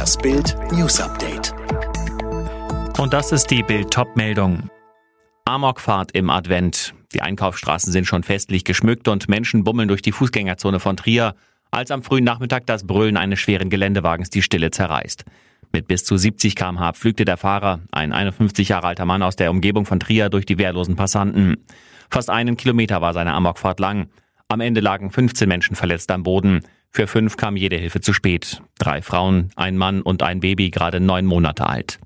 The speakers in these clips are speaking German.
Das Bild News Update. Und das ist die Bild Top-Meldung. Amokfahrt im Advent. Die Einkaufsstraßen sind schon festlich geschmückt und Menschen bummeln durch die Fußgängerzone von Trier, als am frühen Nachmittag das Brüllen eines schweren Geländewagens die Stille zerreißt. Mit bis zu 70 km/h pflügte der Fahrer, ein 51 Jahre alter Mann aus der Umgebung von Trier, durch die wehrlosen Passanten. Fast einen Kilometer war seine Amokfahrt lang. Am Ende lagen 15 Menschen verletzt am Boden. Für fünf kam jede Hilfe zu spät. Drei Frauen, ein Mann und ein Baby, gerade neun Monate alt.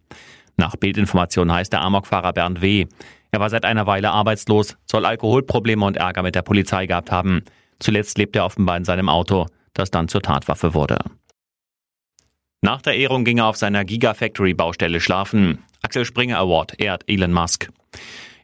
Nach Bildinformation heißt der Amokfahrer Bernd W. Er war seit einer Weile arbeitslos, soll Alkoholprobleme und Ärger mit der Polizei gehabt haben. Zuletzt lebt er offenbar in seinem Auto, das dann zur Tatwaffe wurde. Nach der Ehrung ging er auf seiner Gigafactory-Baustelle schlafen. Axel Springer Award ehrt Elon Musk.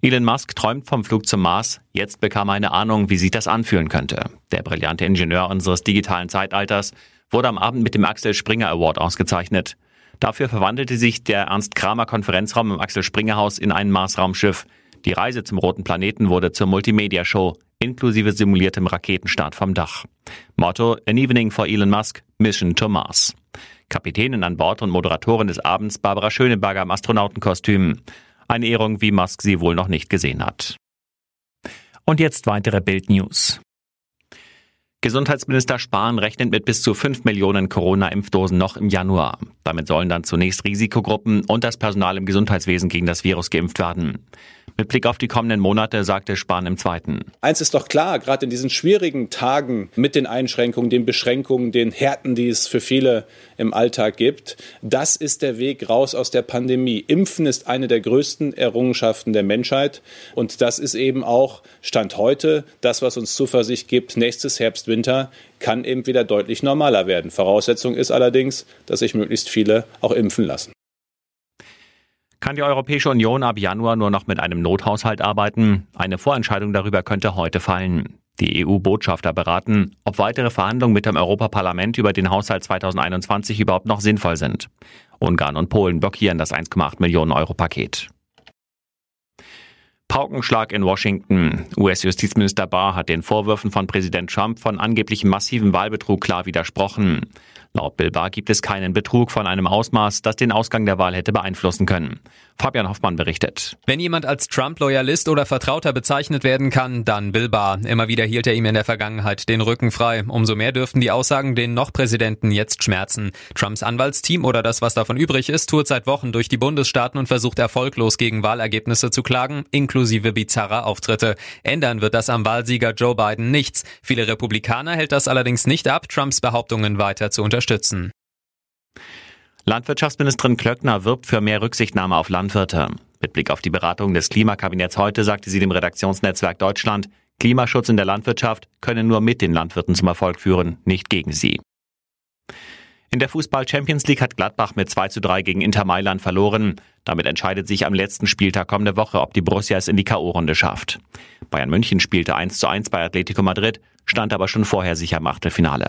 Elon Musk träumt vom Flug zum Mars. Jetzt bekam er eine Ahnung, wie sich das anfühlen könnte. Der brillante Ingenieur unseres digitalen Zeitalters wurde am Abend mit dem Axel Springer Award ausgezeichnet. Dafür verwandelte sich der Ernst Kramer Konferenzraum im Axel Springer Haus in ein Marsraumschiff. Die Reise zum roten Planeten wurde zur Multimedia Show inklusive simuliertem Raketenstart vom Dach. Motto An Evening for Elon Musk, Mission to Mars. Kapitänin an Bord und Moderatorin des Abends Barbara Schöneberger im Astronautenkostüm. Eine Ehrung, wie Musk sie wohl noch nicht gesehen hat. Und jetzt weitere Bildnews. Gesundheitsminister Spahn rechnet mit bis zu 5 Millionen Corona-Impfdosen noch im Januar. Damit sollen dann zunächst Risikogruppen und das Personal im Gesundheitswesen gegen das Virus geimpft werden. Mit Blick auf die kommenden Monate sagte Spahn im Zweiten. Eins ist doch klar, gerade in diesen schwierigen Tagen mit den Einschränkungen, den Beschränkungen, den Härten, die es für viele im Alltag gibt, das ist der Weg raus aus der Pandemie. Impfen ist eine der größten Errungenschaften der Menschheit und das ist eben auch Stand heute das, was uns Zuversicht gibt. Nächstes Herbst, Winter kann eben wieder deutlich normaler werden. Voraussetzung ist allerdings, dass sich möglichst viele auch impfen lassen. Kann die Europäische Union ab Januar nur noch mit einem Nothaushalt arbeiten? Eine Vorentscheidung darüber könnte heute fallen. Die EU-Botschafter beraten, ob weitere Verhandlungen mit dem Europaparlament über den Haushalt 2021 überhaupt noch sinnvoll sind. Ungarn und Polen blockieren das 1,8 Millionen Euro Paket. Paukenschlag in Washington. US-Justizminister Barr hat den Vorwürfen von Präsident Trump von angeblichem massiven Wahlbetrug klar widersprochen. Laut Bill Barr gibt es keinen Betrug von einem Ausmaß, das den Ausgang der Wahl hätte beeinflussen können. Fabian Hoffmann berichtet. Wenn jemand als Trump-Loyalist oder Vertrauter bezeichnet werden kann, dann Bill Barr. Immer wieder hielt er ihm in der Vergangenheit den Rücken frei. Umso mehr dürften die Aussagen den noch Präsidenten jetzt schmerzen. Trumps Anwaltsteam oder das, was davon übrig ist, tourt seit Wochen durch die Bundesstaaten und versucht erfolglos gegen Wahlergebnisse zu klagen, inklusive bizarrer Auftritte. Ändern wird das am Wahlsieger Joe Biden nichts. Viele Republikaner hält das allerdings nicht ab, Trumps Behauptungen weiter zu unterstützen unterstützen. Landwirtschaftsministerin Klöckner wirbt für mehr Rücksichtnahme auf Landwirte. Mit Blick auf die Beratung des Klimakabinetts heute sagte sie dem Redaktionsnetzwerk Deutschland, Klimaschutz in der Landwirtschaft könne nur mit den Landwirten zum Erfolg führen, nicht gegen sie. In der Fußball Champions League hat Gladbach mit 2 zu 3 gegen Inter Mailand verloren. Damit entscheidet sich am letzten Spieltag kommende Woche, ob die Borussia es in die K.O.-Runde schafft. Bayern München spielte 1 zu 1 bei Atletico Madrid, stand aber schon vorher sicher im Achtelfinale.